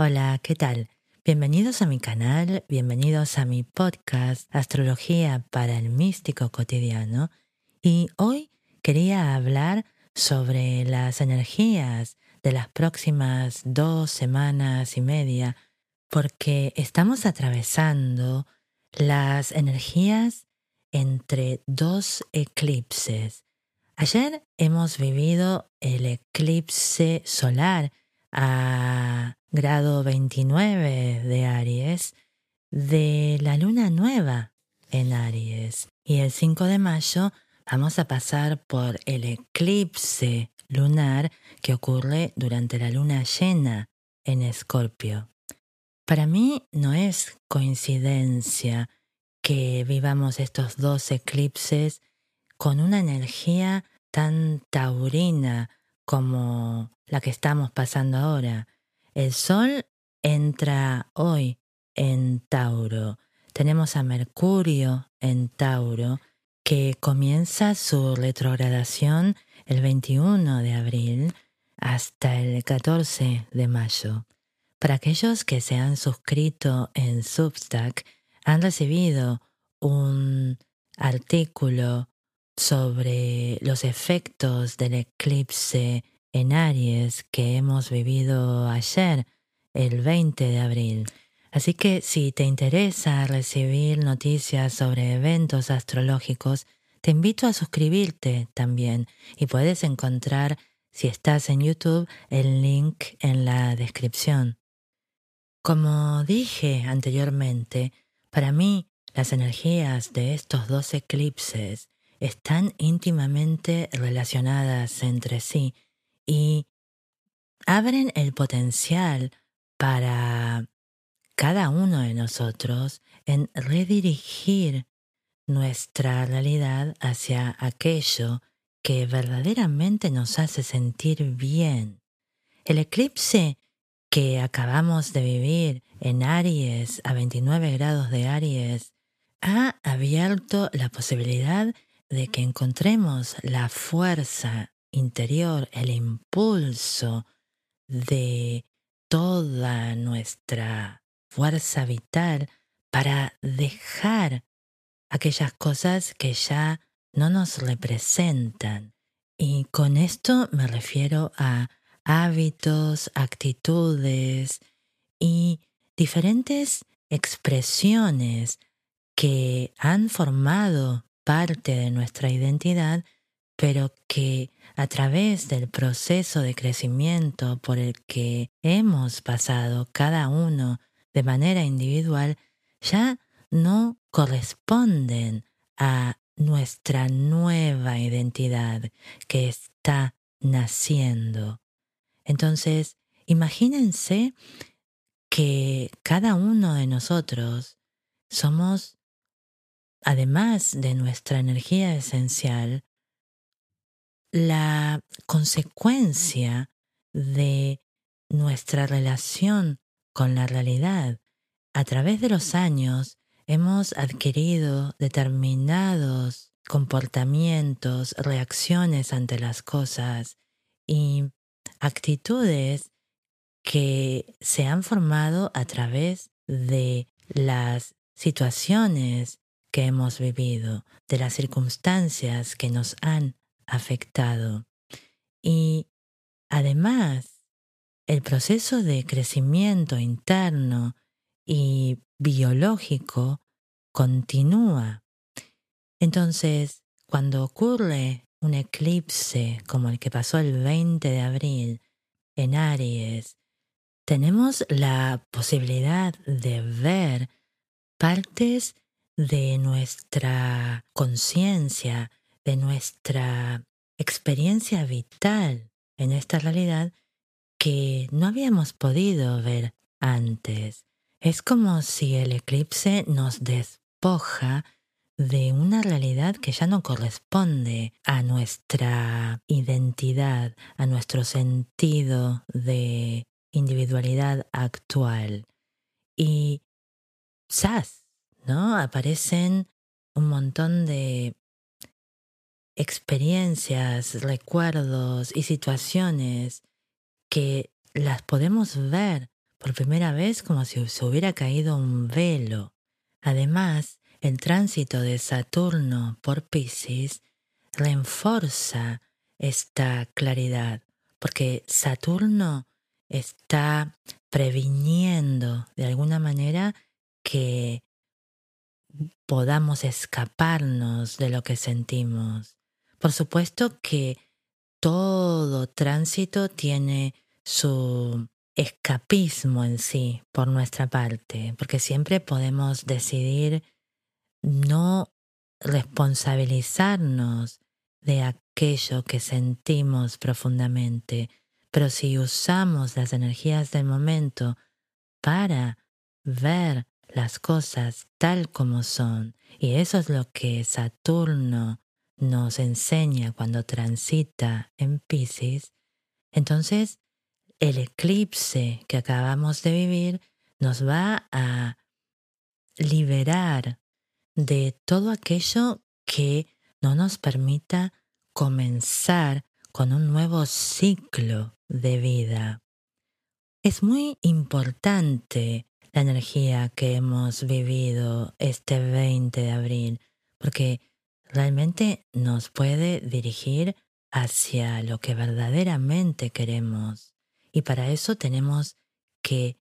Hola, ¿qué tal? Bienvenidos a mi canal, bienvenidos a mi podcast Astrología para el Místico Cotidiano y hoy quería hablar sobre las energías de las próximas dos semanas y media porque estamos atravesando las energías entre dos eclipses. Ayer hemos vivido el eclipse solar a grado 29 de Aries de la luna nueva en Aries. Y el 5 de mayo vamos a pasar por el eclipse lunar que ocurre durante la luna llena en Escorpio. Para mí no es coincidencia que vivamos estos dos eclipses con una energía tan taurina como la que estamos pasando ahora. El Sol entra hoy en Tauro. Tenemos a Mercurio en Tauro que comienza su retrogradación el 21 de abril hasta el 14 de mayo. Para aquellos que se han suscrito en Substack, han recibido un artículo sobre los efectos del eclipse en Aries que hemos vivido ayer, el 20 de abril. Así que si te interesa recibir noticias sobre eventos astrológicos, te invito a suscribirte también y puedes encontrar, si estás en YouTube, el link en la descripción. Como dije anteriormente, para mí las energías de estos dos eclipses están íntimamente relacionadas entre sí y abren el potencial para cada uno de nosotros en redirigir nuestra realidad hacia aquello que verdaderamente nos hace sentir bien. El eclipse que acabamos de vivir en Aries a 29 grados de Aries ha abierto la posibilidad de que encontremos la fuerza interior, el impulso de toda nuestra fuerza vital para dejar aquellas cosas que ya no nos representan. Y con esto me refiero a hábitos, actitudes y diferentes expresiones que han formado parte de nuestra identidad, pero que a través del proceso de crecimiento por el que hemos pasado cada uno de manera individual, ya no corresponden a nuestra nueva identidad que está naciendo. Entonces, imagínense que cada uno de nosotros somos además de nuestra energía esencial, la consecuencia de nuestra relación con la realidad. A través de los años hemos adquirido determinados comportamientos, reacciones ante las cosas y actitudes que se han formado a través de las situaciones que hemos vivido, de las circunstancias que nos han afectado. Y además, el proceso de crecimiento interno y biológico continúa. Entonces, cuando ocurre un eclipse como el que pasó el 20 de abril en Aries, tenemos la posibilidad de ver partes de nuestra conciencia, de nuestra experiencia vital en esta realidad que no habíamos podido ver antes. Es como si el eclipse nos despoja de una realidad que ya no corresponde a nuestra identidad, a nuestro sentido de individualidad actual. Y ¡zas! ¿No? Aparecen un montón de experiencias, recuerdos y situaciones que las podemos ver por primera vez como si se hubiera caído un velo. Además, el tránsito de Saturno por Pisces reenforza esta claridad, porque Saturno está previniendo de alguna manera que podamos escaparnos de lo que sentimos. Por supuesto que todo tránsito tiene su escapismo en sí por nuestra parte, porque siempre podemos decidir no responsabilizarnos de aquello que sentimos profundamente, pero si usamos las energías del momento para ver las cosas tal como son, y eso es lo que Saturno nos enseña cuando transita en Pisces, entonces el eclipse que acabamos de vivir nos va a liberar de todo aquello que no nos permita comenzar con un nuevo ciclo de vida. Es muy importante la energía que hemos vivido este 20 de abril, porque realmente nos puede dirigir hacia lo que verdaderamente queremos. Y para eso tenemos que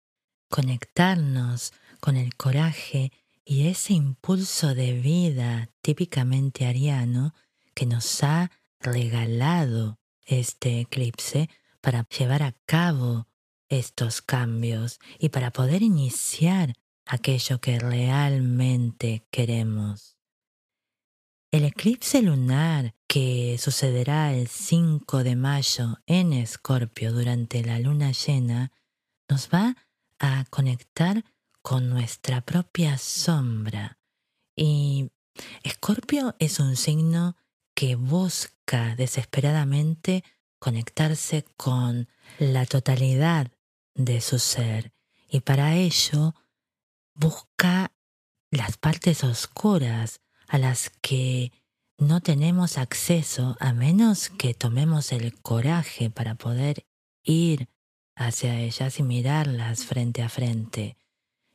conectarnos con el coraje y ese impulso de vida típicamente ariano que nos ha regalado este eclipse para llevar a cabo estos cambios y para poder iniciar aquello que realmente queremos. El eclipse lunar que sucederá el 5 de mayo en Escorpio durante la luna llena nos va a conectar con nuestra propia sombra. Y Escorpio es un signo que busca desesperadamente conectarse con la totalidad de su ser y para ello busca las partes oscuras a las que no tenemos acceso a menos que tomemos el coraje para poder ir hacia ellas y mirarlas frente a frente.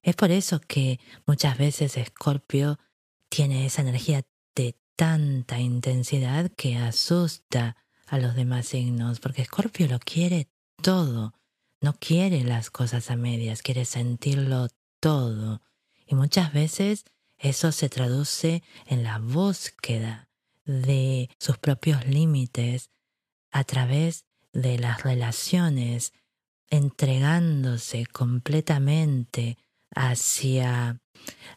Es por eso que muchas veces Escorpio tiene esa energía de tanta intensidad que asusta a los demás signos, porque Escorpio lo quiere todo, no quiere las cosas a medias, quiere sentirlo todo. Y muchas veces eso se traduce en la búsqueda de sus propios límites a través de las relaciones, entregándose completamente hacia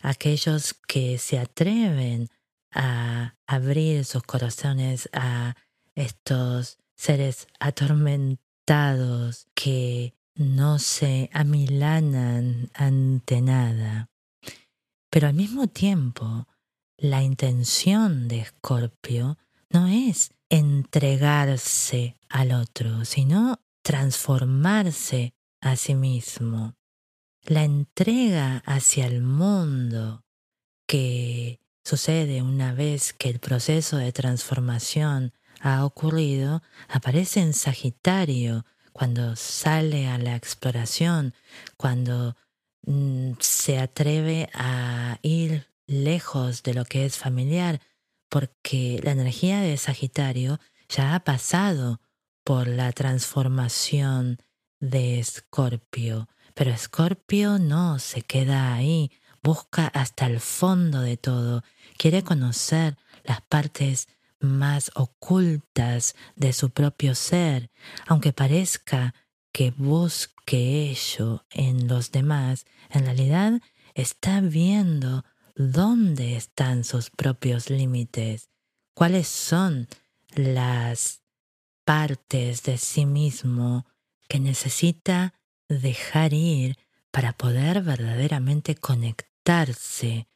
aquellos que se atreven a abrir sus corazones a estos seres atormentados que no se amilanan ante nada. Pero al mismo tiempo, la intención de Escorpio no es entregarse al otro, sino transformarse a sí mismo. La entrega hacia el mundo que sucede una vez que el proceso de transformación ha ocurrido aparece en Sagitario, cuando sale a la exploración, cuando mm, se atreve a ir lejos de lo que es familiar, porque la energía de Sagitario ya ha pasado por la transformación de Escorpio, pero Escorpio no se queda ahí, busca hasta el fondo de todo, quiere conocer las partes más ocultas de su propio ser, aunque parezca que busque ello en los demás, en realidad está viendo dónde están sus propios límites, cuáles son las partes de sí mismo que necesita dejar ir para poder verdaderamente conectarse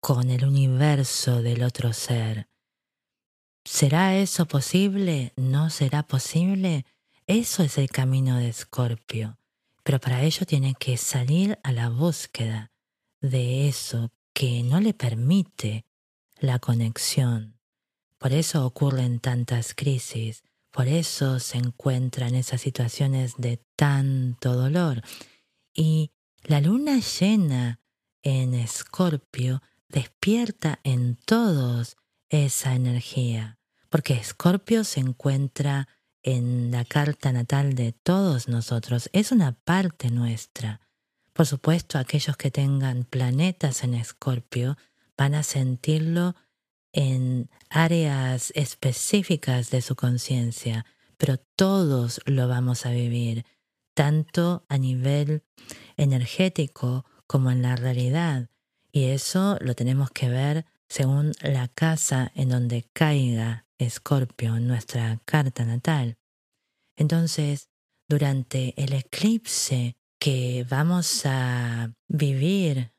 con el universo del otro ser. ¿Será eso posible? ¿No será posible? Eso es el camino de Escorpio. Pero para ello tiene que salir a la búsqueda de eso que no le permite la conexión. Por eso ocurren tantas crisis, por eso se encuentran esas situaciones de tanto dolor. Y la luna llena en Escorpio despierta en todos esa energía, porque Escorpio se encuentra en la carta natal de todos nosotros, es una parte nuestra. Por supuesto, aquellos que tengan planetas en Escorpio van a sentirlo en áreas específicas de su conciencia, pero todos lo vamos a vivir, tanto a nivel energético como en la realidad. Y eso lo tenemos que ver según la casa en donde caiga Escorpio en nuestra carta natal. Entonces, durante el eclipse que vamos a vivir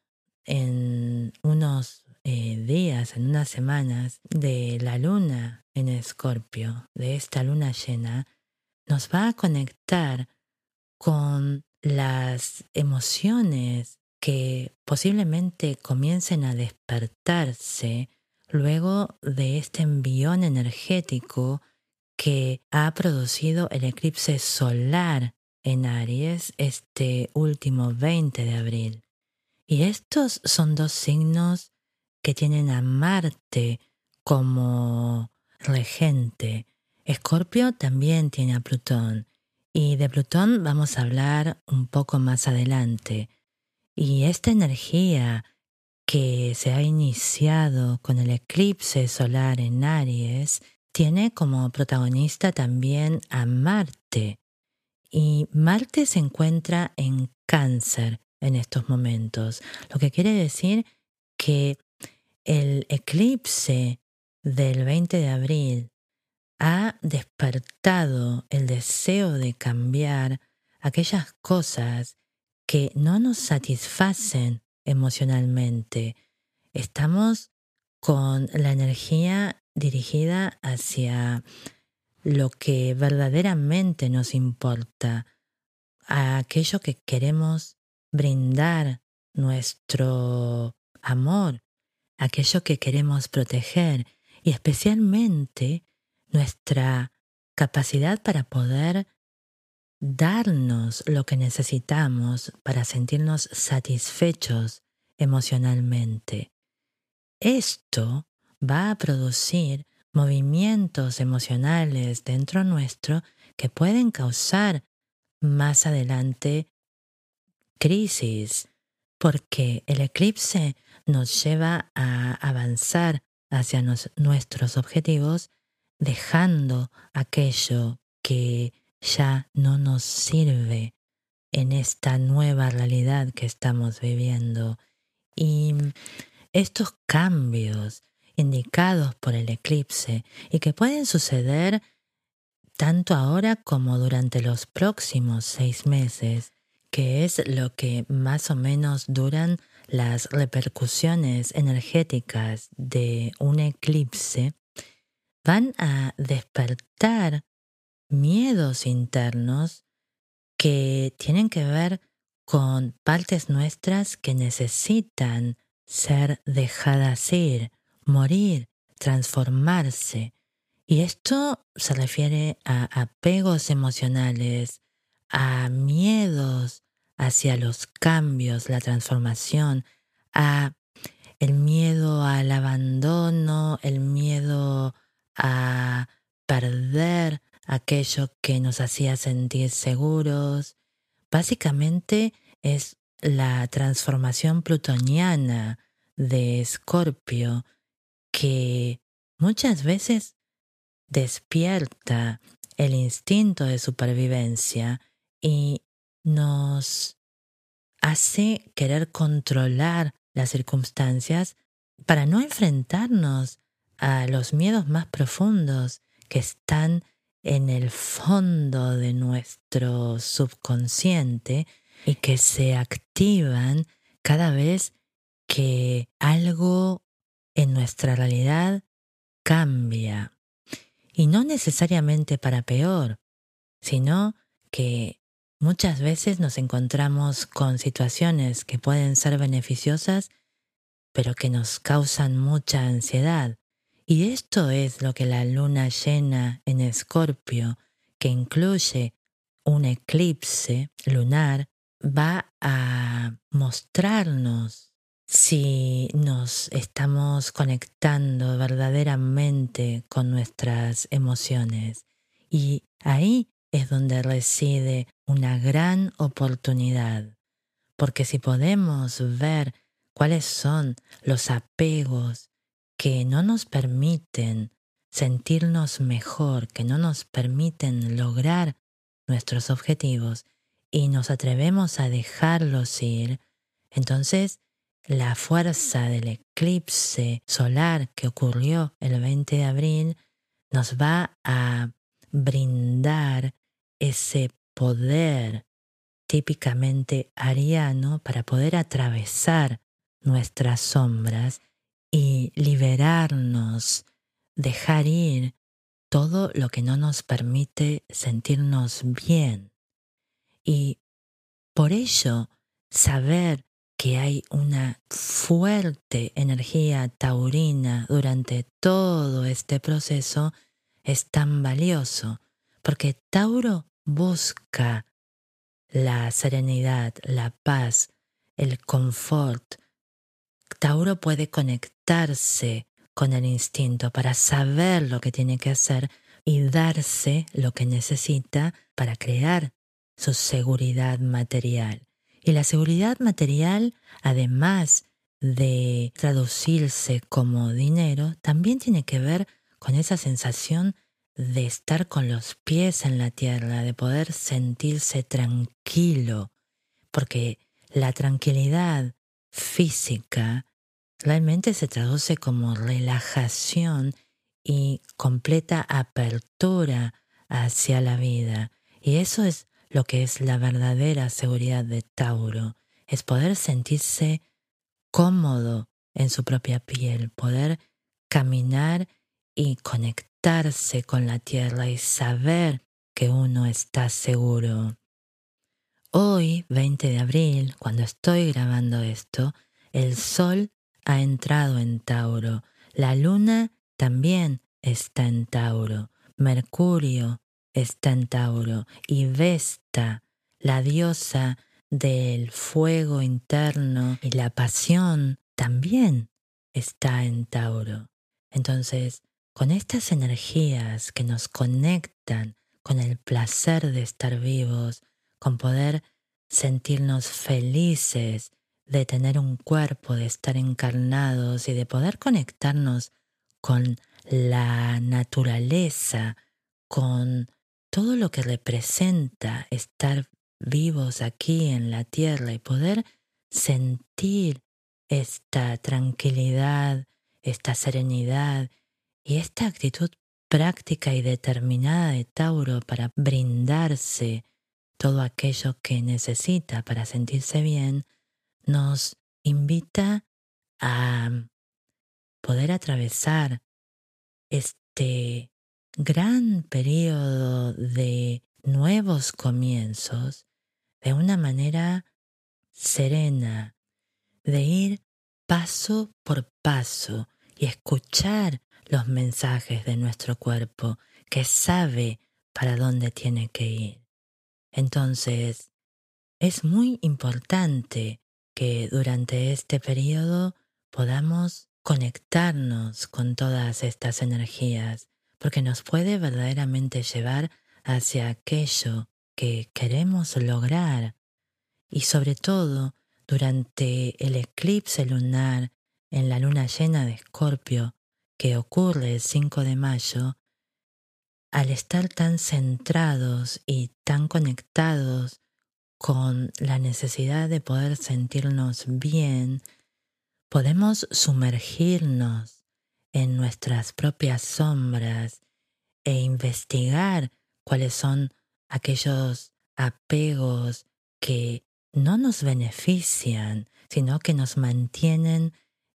en unos eh, días, en unas semanas de la luna en Escorpio, de esta luna llena, nos va a conectar con las emociones que posiblemente comiencen a despertarse luego de este envión energético que ha producido el eclipse solar en Aries este último 20 de abril. Y estos son dos signos que tienen a Marte como regente. Escorpio también tiene a Plutón. Y de Plutón vamos a hablar un poco más adelante. Y esta energía que se ha iniciado con el eclipse solar en Aries tiene como protagonista también a Marte. Y Marte se encuentra en cáncer en estos momentos, lo que quiere decir que el eclipse del 20 de abril ha despertado el deseo de cambiar aquellas cosas que no nos satisfacen emocionalmente. Estamos con la energía dirigida hacia lo que verdaderamente nos importa, a aquello que queremos brindar nuestro amor, aquello que queremos proteger y especialmente nuestra capacidad para poder darnos lo que necesitamos para sentirnos satisfechos emocionalmente. Esto va a producir movimientos emocionales dentro nuestro que pueden causar más adelante crisis, porque el eclipse nos lleva a avanzar hacia nuestros objetivos dejando aquello que ya no nos sirve en esta nueva realidad que estamos viviendo. Y estos cambios indicados por el eclipse y que pueden suceder tanto ahora como durante los próximos seis meses, que es lo que más o menos duran las repercusiones energéticas de un eclipse, van a despertar miedos internos que tienen que ver con partes nuestras que necesitan ser dejadas ir, morir, transformarse. Y esto se refiere a apegos emocionales, a miedos hacia los cambios, la transformación, a el miedo al abandono, el miedo a perder aquello que nos hacía sentir seguros. Básicamente es la transformación plutoniana de Escorpio que muchas veces despierta el instinto de supervivencia y nos hace querer controlar las circunstancias para no enfrentarnos a los miedos más profundos que están en el fondo de nuestro subconsciente y que se activan cada vez que algo en nuestra realidad cambia. Y no necesariamente para peor, sino que muchas veces nos encontramos con situaciones que pueden ser beneficiosas, pero que nos causan mucha ansiedad. Y esto es lo que la luna llena en Escorpio, que incluye un eclipse lunar, va a mostrarnos si nos estamos conectando verdaderamente con nuestras emociones. Y ahí es donde reside una gran oportunidad, porque si podemos ver cuáles son los apegos que no nos permiten sentirnos mejor, que no nos permiten lograr nuestros objetivos y nos atrevemos a dejarlos ir, entonces la fuerza del eclipse solar que ocurrió el 20 de abril nos va a brindar ese poder típicamente ariano para poder atravesar nuestras sombras y liberarnos, dejar ir todo lo que no nos permite sentirnos bien. Y por ello, saber que hay una fuerte energía taurina durante todo este proceso es tan valioso, porque Tauro busca la serenidad, la paz, el confort. Tauro puede conectarse con el instinto para saber lo que tiene que hacer y darse lo que necesita para crear su seguridad material. Y la seguridad material, además de traducirse como dinero, también tiene que ver con esa sensación de estar con los pies en la tierra, de poder sentirse tranquilo, porque la tranquilidad física realmente se traduce como relajación y completa apertura hacia la vida. Y eso es lo que es la verdadera seguridad de Tauro, es poder sentirse cómodo en su propia piel, poder caminar y conectarse con la tierra y saber que uno está seguro. Hoy, 20 de abril, cuando estoy grabando esto, el sol ha entrado en Tauro, la luna también está en Tauro, Mercurio está en Tauro. Y Vesta, la diosa del fuego interno y la pasión, también está en Tauro. Entonces, con estas energías que nos conectan con el placer de estar vivos, con poder sentirnos felices de tener un cuerpo, de estar encarnados y de poder conectarnos con la naturaleza, con todo lo que representa estar vivos aquí en la tierra y poder sentir esta tranquilidad, esta serenidad y esta actitud práctica y determinada de Tauro para brindarse todo aquello que necesita para sentirse bien, nos invita a poder atravesar este gran periodo de nuevos comienzos de una manera serena, de ir paso por paso y escuchar los mensajes de nuestro cuerpo que sabe para dónde tiene que ir. Entonces, es muy importante que durante este periodo podamos conectarnos con todas estas energías porque nos puede verdaderamente llevar hacia aquello que queremos lograr. Y sobre todo durante el eclipse lunar en la luna llena de Escorpio que ocurre el 5 de mayo, al estar tan centrados y tan conectados con la necesidad de poder sentirnos bien, podemos sumergirnos en nuestras propias sombras e investigar cuáles son aquellos apegos que no nos benefician, sino que nos mantienen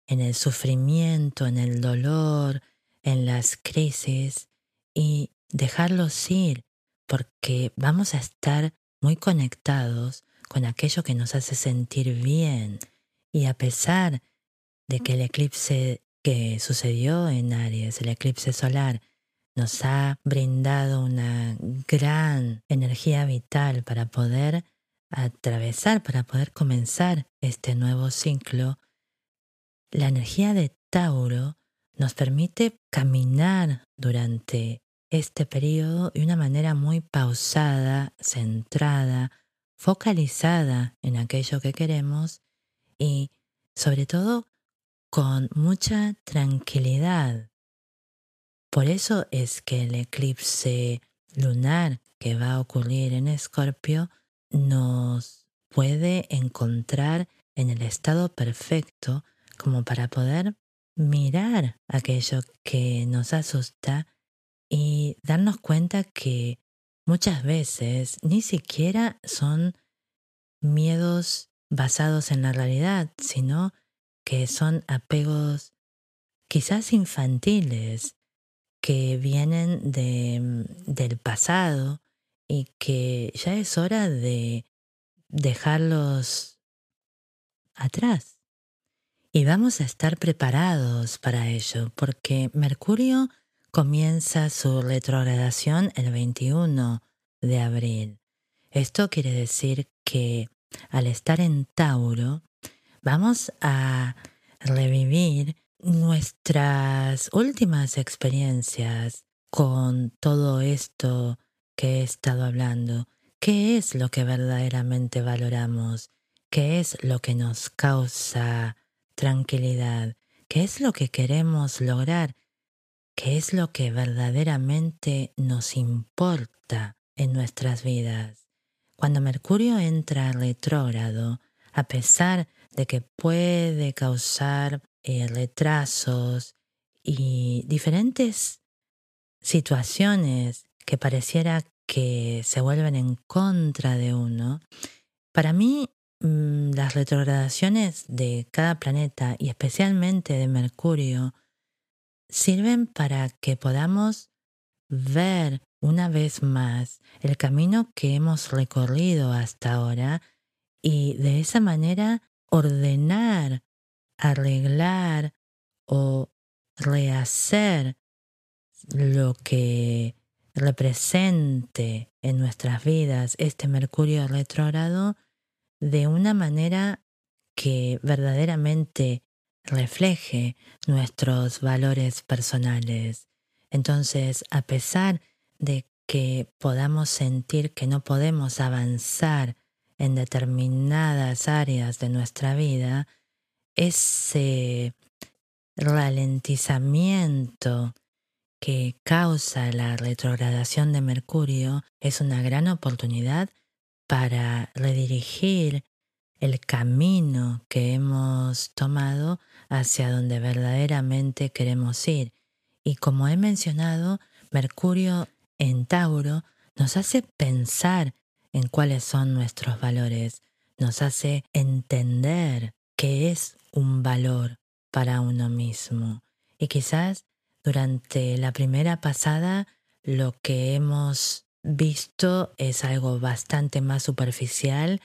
en el sufrimiento, en el dolor, en las crisis y dejarlos ir, porque vamos a estar muy conectados con aquello que nos hace sentir bien. Y a pesar de que el eclipse que sucedió en Aries, el eclipse solar, nos ha brindado una gran energía vital para poder atravesar, para poder comenzar este nuevo ciclo, la energía de Tauro nos permite caminar durante este periodo de una manera muy pausada, centrada, focalizada en aquello que queremos y sobre todo con mucha tranquilidad. Por eso es que el eclipse lunar que va a ocurrir en Escorpio nos puede encontrar en el estado perfecto como para poder mirar aquello que nos asusta y darnos cuenta que muchas veces ni siquiera son miedos basados en la realidad, sino que son apegos quizás infantiles que vienen de, del pasado y que ya es hora de dejarlos atrás. Y vamos a estar preparados para ello, porque Mercurio comienza su retrogradación el 21 de abril. Esto quiere decir que al estar en Tauro, vamos a revivir nuestras últimas experiencias con todo esto que he estado hablando. ¿Qué es lo que verdaderamente valoramos? ¿Qué es lo que nos causa tranquilidad? ¿Qué es lo que queremos lograr? ¿Qué es lo que verdaderamente nos importa en nuestras vidas? Cuando Mercurio entra retrógrado, a pesar de que puede causar eh, retrasos y diferentes situaciones que pareciera que se vuelven en contra de uno, para mí mm, las retrogradaciones de cada planeta y especialmente de Mercurio sirven para que podamos ver una vez más el camino que hemos recorrido hasta ahora y de esa manera ordenar, arreglar o rehacer lo que represente en nuestras vidas este Mercurio retrógrado de una manera que verdaderamente refleje nuestros valores personales. Entonces, a pesar de que podamos sentir que no podemos avanzar en determinadas áreas de nuestra vida, ese ralentizamiento que causa la retrogradación de Mercurio es una gran oportunidad para redirigir el camino que hemos tomado hacia donde verdaderamente queremos ir. Y como he mencionado, Mercurio en Tauro nos hace pensar en cuáles son nuestros valores, nos hace entender qué es un valor para uno mismo. Y quizás durante la primera pasada lo que hemos visto es algo bastante más superficial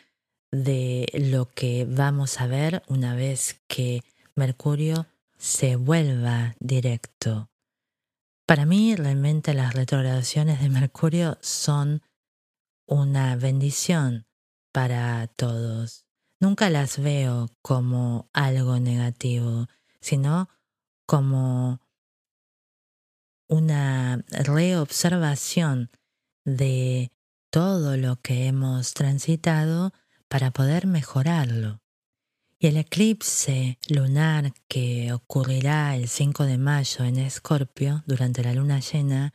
de lo que vamos a ver una vez que Mercurio se vuelva directo. Para mí realmente las retrogradaciones de Mercurio son una bendición para todos. Nunca las veo como algo negativo, sino como una reobservación de todo lo que hemos transitado para poder mejorarlo. Y el eclipse lunar que ocurrirá el 5 de mayo en Escorpio durante la luna llena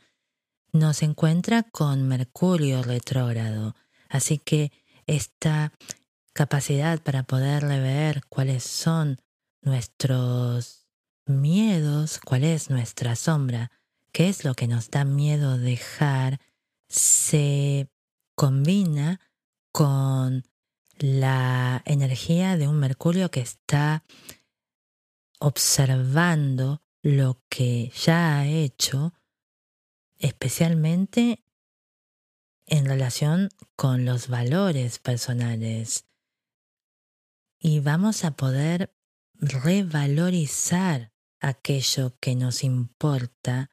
nos encuentra con Mercurio retrógrado, así que esta capacidad para poder ver cuáles son nuestros miedos, cuál es nuestra sombra, qué es lo que nos da miedo dejar, se combina con la energía de un Mercurio que está observando lo que ya ha hecho, especialmente en relación con los valores personales. Y vamos a poder revalorizar aquello que nos importa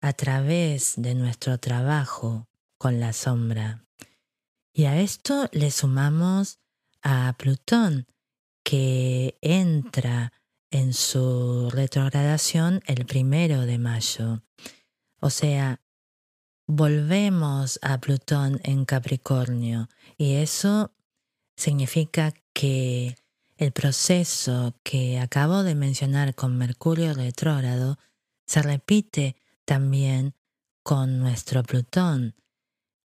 a través de nuestro trabajo con la sombra. Y a esto le sumamos a Plutón, que entra en su retrogradación el primero de mayo. O sea, volvemos a Plutón en Capricornio y eso significa que el proceso que acabo de mencionar con Mercurio retrógrado se repite también con nuestro Plutón.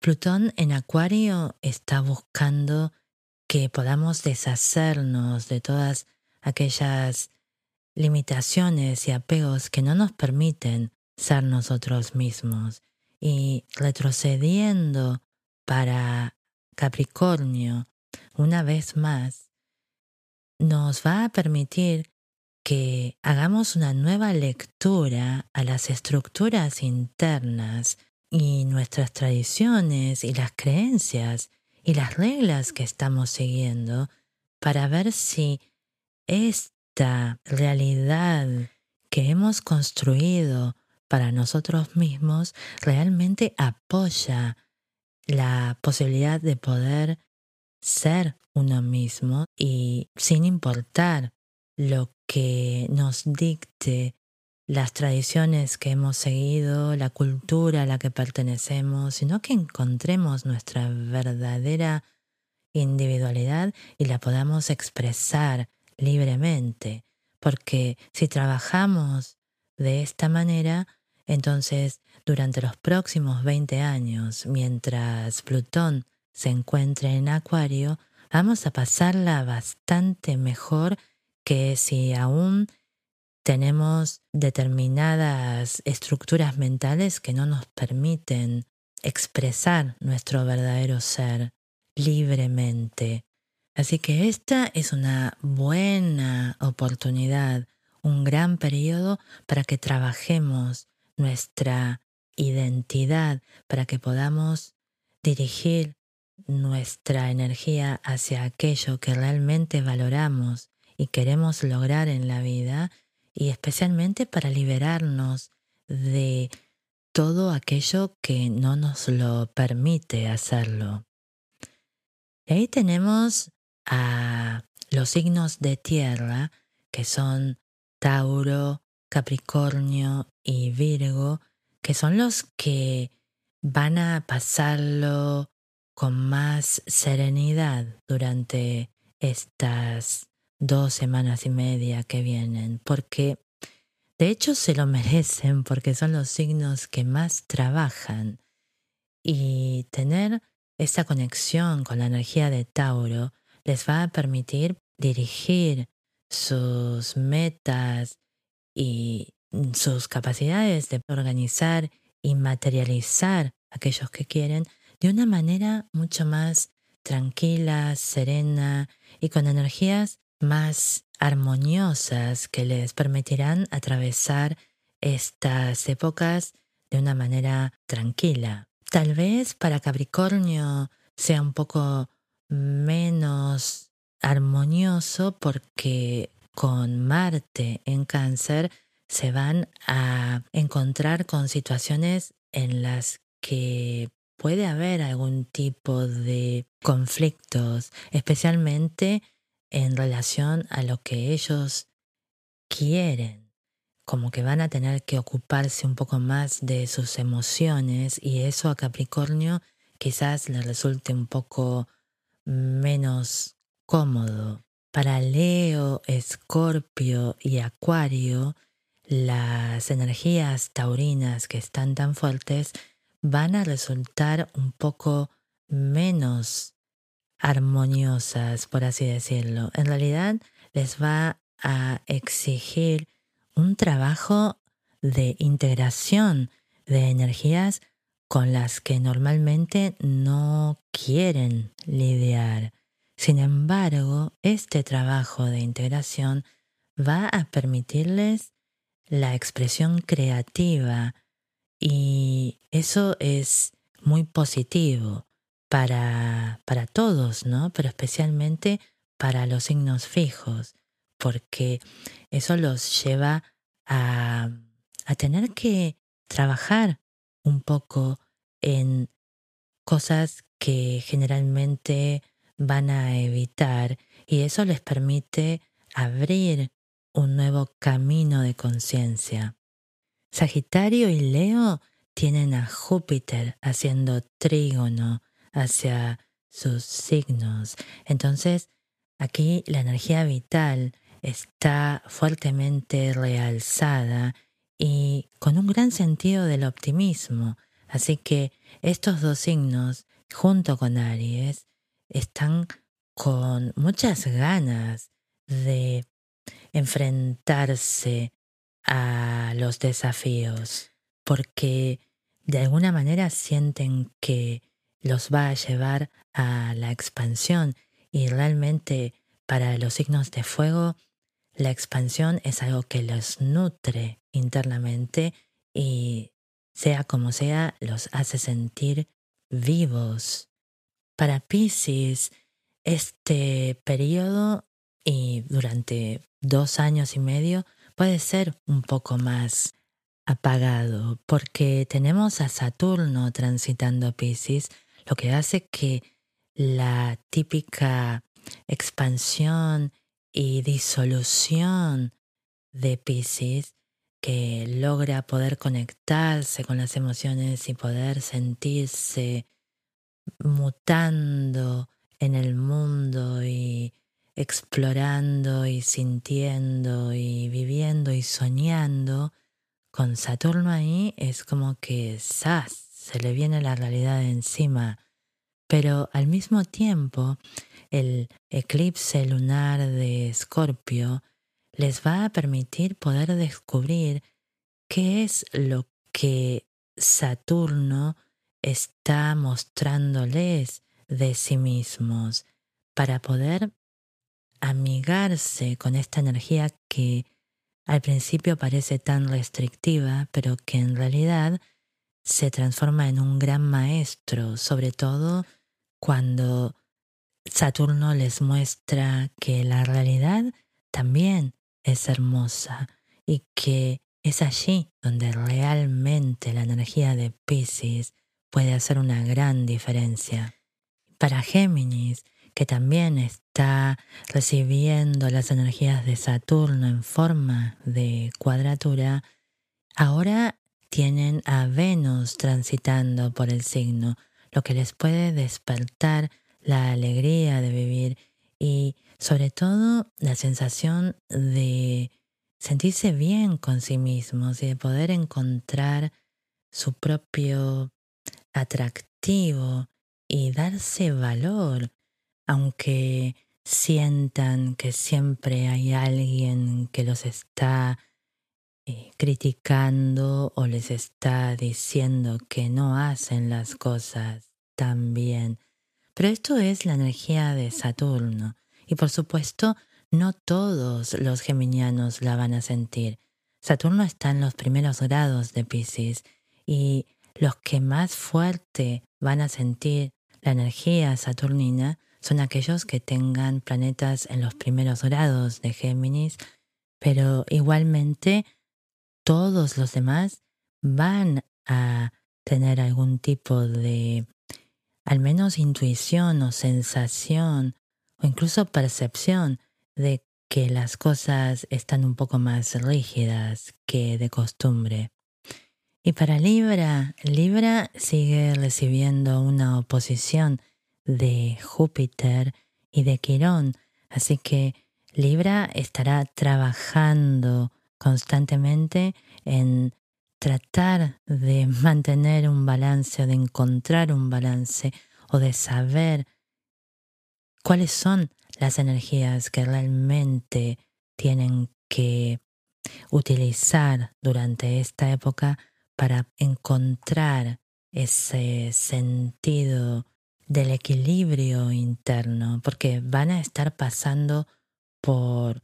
Plutón en Acuario está buscando que podamos deshacernos de todas aquellas limitaciones y apegos que no nos permiten ser nosotros mismos. Y retrocediendo para Capricornio una vez más, nos va a permitir que hagamos una nueva lectura a las estructuras internas y nuestras tradiciones y las creencias y las reglas que estamos siguiendo para ver si esta realidad que hemos construido para nosotros mismos realmente apoya la posibilidad de poder ser uno mismo y sin importar lo que nos dicte las tradiciones que hemos seguido, la cultura a la que pertenecemos, sino que encontremos nuestra verdadera individualidad y la podamos expresar libremente. Porque si trabajamos de esta manera, entonces durante los próximos 20 años, mientras Plutón se encuentre en Acuario, vamos a pasarla bastante mejor que si aún tenemos determinadas estructuras mentales que no nos permiten expresar nuestro verdadero ser libremente. Así que esta es una buena oportunidad, un gran periodo para que trabajemos nuestra identidad, para que podamos dirigir nuestra energía hacia aquello que realmente valoramos y queremos lograr en la vida y especialmente para liberarnos de todo aquello que no nos lo permite hacerlo. Y ahí tenemos a los signos de tierra, que son Tauro, Capricornio y Virgo, que son los que van a pasarlo con más serenidad durante estas dos semanas y media que vienen, porque de hecho se lo merecen porque son los signos que más trabajan. Y tener esa conexión con la energía de Tauro les va a permitir dirigir sus metas y sus capacidades de organizar y materializar aquellos que quieren de una manera mucho más tranquila, serena y con energías más armoniosas que les permitirán atravesar estas épocas de una manera tranquila. Tal vez para Capricornio sea un poco menos armonioso porque con Marte en cáncer se van a encontrar con situaciones en las que puede haber algún tipo de conflictos, especialmente en relación a lo que ellos quieren, como que van a tener que ocuparse un poco más de sus emociones y eso a Capricornio quizás le resulte un poco menos cómodo. Para Leo, Escorpio y Acuario, las energías taurinas que están tan fuertes van a resultar un poco menos armoniosas, por así decirlo. En realidad les va a exigir un trabajo de integración de energías con las que normalmente no quieren lidiar. Sin embargo, este trabajo de integración va a permitirles la expresión creativa y eso es muy positivo para, para todos, ¿no? Pero especialmente para los signos fijos, porque eso los lleva a, a tener que trabajar un poco en cosas que generalmente van a evitar y eso les permite abrir un nuevo camino de conciencia. Sagitario y Leo tienen a Júpiter haciendo trígono hacia sus signos. Entonces, aquí la energía vital está fuertemente realzada y con un gran sentido del optimismo. Así que estos dos signos, junto con Aries, están con muchas ganas de enfrentarse a los desafíos, porque de alguna manera sienten que los va a llevar a la expansión y realmente para los signos de fuego la expansión es algo que los nutre internamente y sea como sea los hace sentir vivos. Para Pisces, este periodo y durante dos años y medio puede ser un poco más apagado porque tenemos a Saturno transitando Pisces, lo que hace que la típica expansión y disolución de Pisces que logra poder conectarse con las emociones y poder sentirse mutando en el mundo y explorando y sintiendo y viviendo y soñando, con Saturno ahí es como que ¡zas! Se le viene la realidad encima. Pero al mismo tiempo, el eclipse lunar de Escorpio les va a permitir poder descubrir qué es lo que Saturno está mostrándoles de sí mismos para poder amigarse con esta energía que al principio parece tan restrictiva, pero que en realidad se transforma en un gran maestro, sobre todo cuando Saturno les muestra que la realidad también es hermosa y que es allí donde realmente la energía de Pisces puede hacer una gran diferencia. Para Géminis, que también está recibiendo las energías de Saturno en forma de cuadratura, ahora tienen a Venus transitando por el signo, lo que les puede despertar la alegría de vivir y sobre todo la sensación de sentirse bien con sí mismos y de poder encontrar su propio atractivo y darse valor, aunque sientan que siempre hay alguien que los está eh, criticando o les está diciendo que no hacen las cosas tan bien. Pero esto es la energía de Saturno y por supuesto no todos los geminianos la van a sentir. Saturno está en los primeros grados de Pisces y los que más fuerte van a sentir la energía saturnina son aquellos que tengan planetas en los primeros grados de Géminis, pero igualmente todos los demás van a tener algún tipo de al menos intuición o sensación o incluso percepción de que las cosas están un poco más rígidas que de costumbre. Y para Libra, Libra sigue recibiendo una oposición de Júpiter y de Quirón, así que Libra estará trabajando constantemente en tratar de mantener un balance o de encontrar un balance o de saber cuáles son las energías que realmente tienen que utilizar durante esta época para encontrar ese sentido del equilibrio interno, porque van a estar pasando por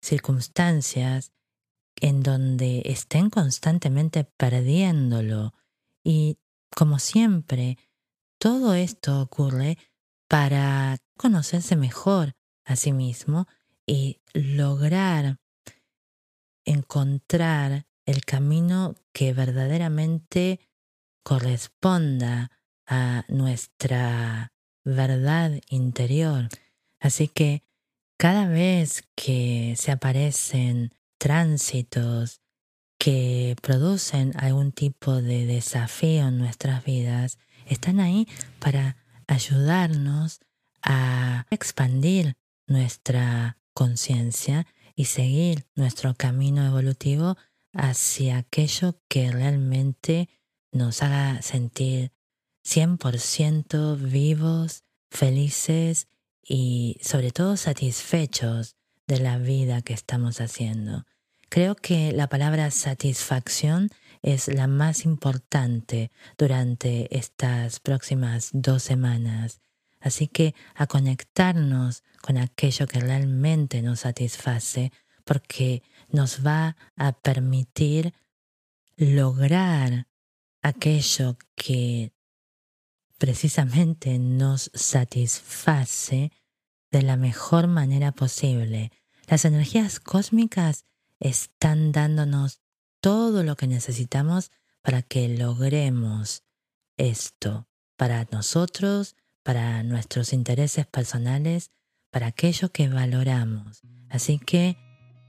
circunstancias en donde estén constantemente perdiéndolo. Y como siempre, todo esto ocurre para conocerse mejor a sí mismo y lograr encontrar el camino que verdaderamente corresponda a nuestra verdad interior. Así que cada vez que se aparecen tránsitos que producen algún tipo de desafío en nuestras vidas, están ahí para ayudarnos a expandir nuestra conciencia y seguir nuestro camino evolutivo hacia aquello que realmente nos haga sentir 100% vivos, felices y sobre todo satisfechos de la vida que estamos haciendo. Creo que la palabra satisfacción es la más importante durante estas próximas dos semanas. Así que a conectarnos con aquello que realmente nos satisface porque nos va a permitir lograr aquello que precisamente nos satisface de la mejor manera posible. Las energías cósmicas están dándonos todo lo que necesitamos para que logremos esto, para nosotros, para nuestros intereses personales, para aquello que valoramos. Así que,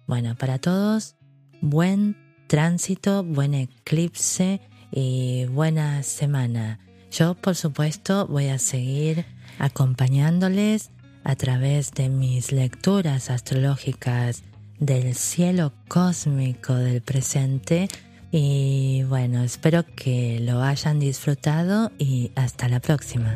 bueno, para todos, buen tránsito, buen eclipse y buena semana. Yo, por supuesto, voy a seguir acompañándoles a través de mis lecturas astrológicas del cielo cósmico del presente y bueno, espero que lo hayan disfrutado y hasta la próxima.